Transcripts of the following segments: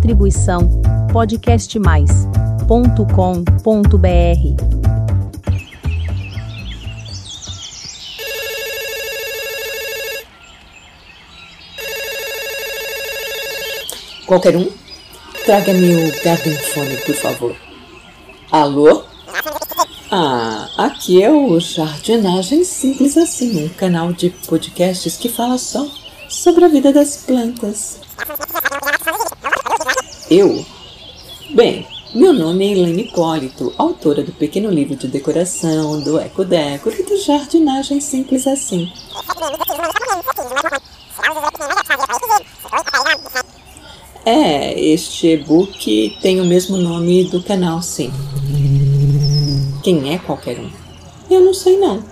Distribuição podcastmais.com.br. Qualquer um? Traga-me o Garden Phone, por favor. Alô? Ah, aqui é o Jardinagem Simples Assim, um canal de podcasts que fala só sobre a vida das plantas. Eu? Bem, meu nome é Elaine Hipólito, autora do pequeno livro de decoração, do Eco Decor e do Jardinagem Simples Assim. É, este e-book tem o mesmo nome do canal, sim. Quem é qualquer um? Eu não sei não.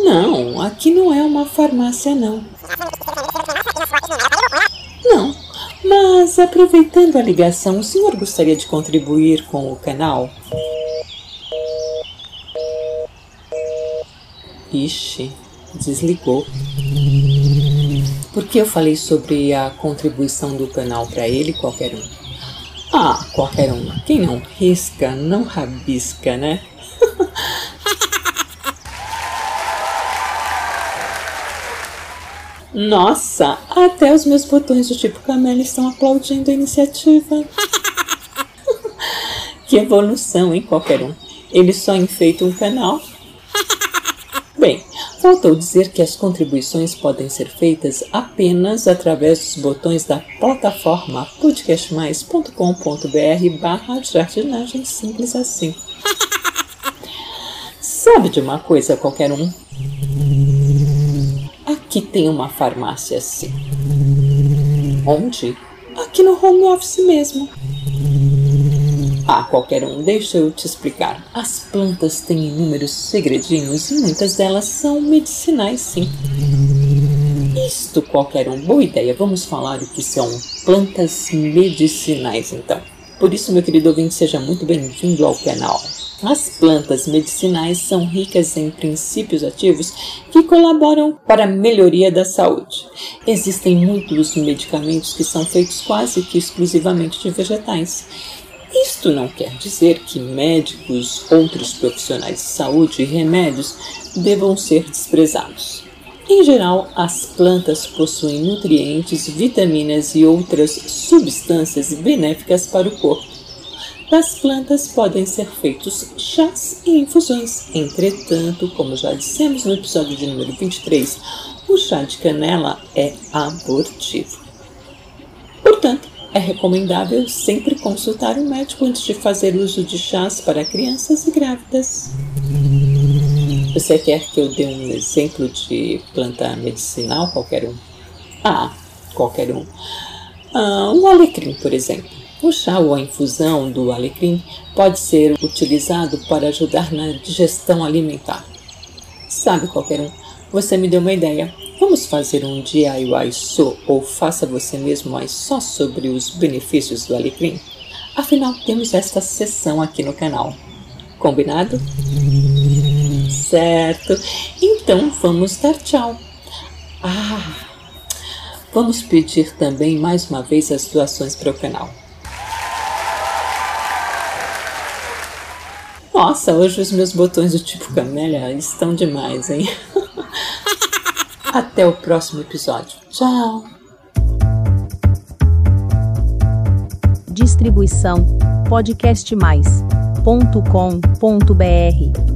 Não, aqui não é uma farmácia não. Não, mas aproveitando a ligação, o senhor gostaria de contribuir com o canal? Ixi, desligou. Porque eu falei sobre a contribuição do canal para ele, qualquer um. Ah, qualquer um. Quem não risca, não rabisca, né? Nossa, até os meus botões do tipo Camela estão aplaudindo a iniciativa. que evolução, hein, qualquer um. Ele só enfeita um canal. Bem, faltou dizer que as contribuições podem ser feitas apenas através dos botões da plataforma podcastmais.com.br barra jardinagem simples assim. Sabe de uma coisa, qualquer um? Aqui tem uma farmácia assim. Onde? Aqui no home office mesmo. Ah, qualquer um, deixa eu te explicar. As plantas têm inúmeros segredinhos e muitas delas são medicinais, sim. Isto, qualquer um, boa ideia. Vamos falar o que são plantas medicinais, então. Por isso, meu querido ouvinte, seja muito bem-vindo ao canal. As plantas medicinais são ricas em princípios ativos que colaboram para a melhoria da saúde. Existem muitos medicamentos que são feitos quase que exclusivamente de vegetais. Isto não quer dizer que médicos, outros profissionais de saúde e remédios devam ser desprezados. Em geral, as plantas possuem nutrientes, vitaminas e outras substâncias benéficas para o corpo das plantas podem ser feitos chás e infusões. Entretanto, como já dissemos no episódio de número 23, o chá de canela é abortivo. Portanto, é recomendável sempre consultar um médico antes de fazer uso de chás para crianças e grávidas. Você quer que eu dê um exemplo de planta medicinal? Qualquer um. Ah, qualquer um. Ah, um alecrim, por exemplo. O chá ou a infusão do alecrim pode ser utilizado para ajudar na digestão alimentar. Sabe qualquer um, você me deu uma ideia. Vamos fazer um DIY só ou faça você mesmo mais só sobre os benefícios do alecrim? Afinal, temos esta sessão aqui no canal. Combinado? Certo. Então vamos dar tchau. Ah, vamos pedir também mais uma vez as doações para o canal. Nossa, hoje os meus botões do tipo camélia estão demais, hein? Até o próximo episódio. Tchau! Distribuição podcastmais.com.br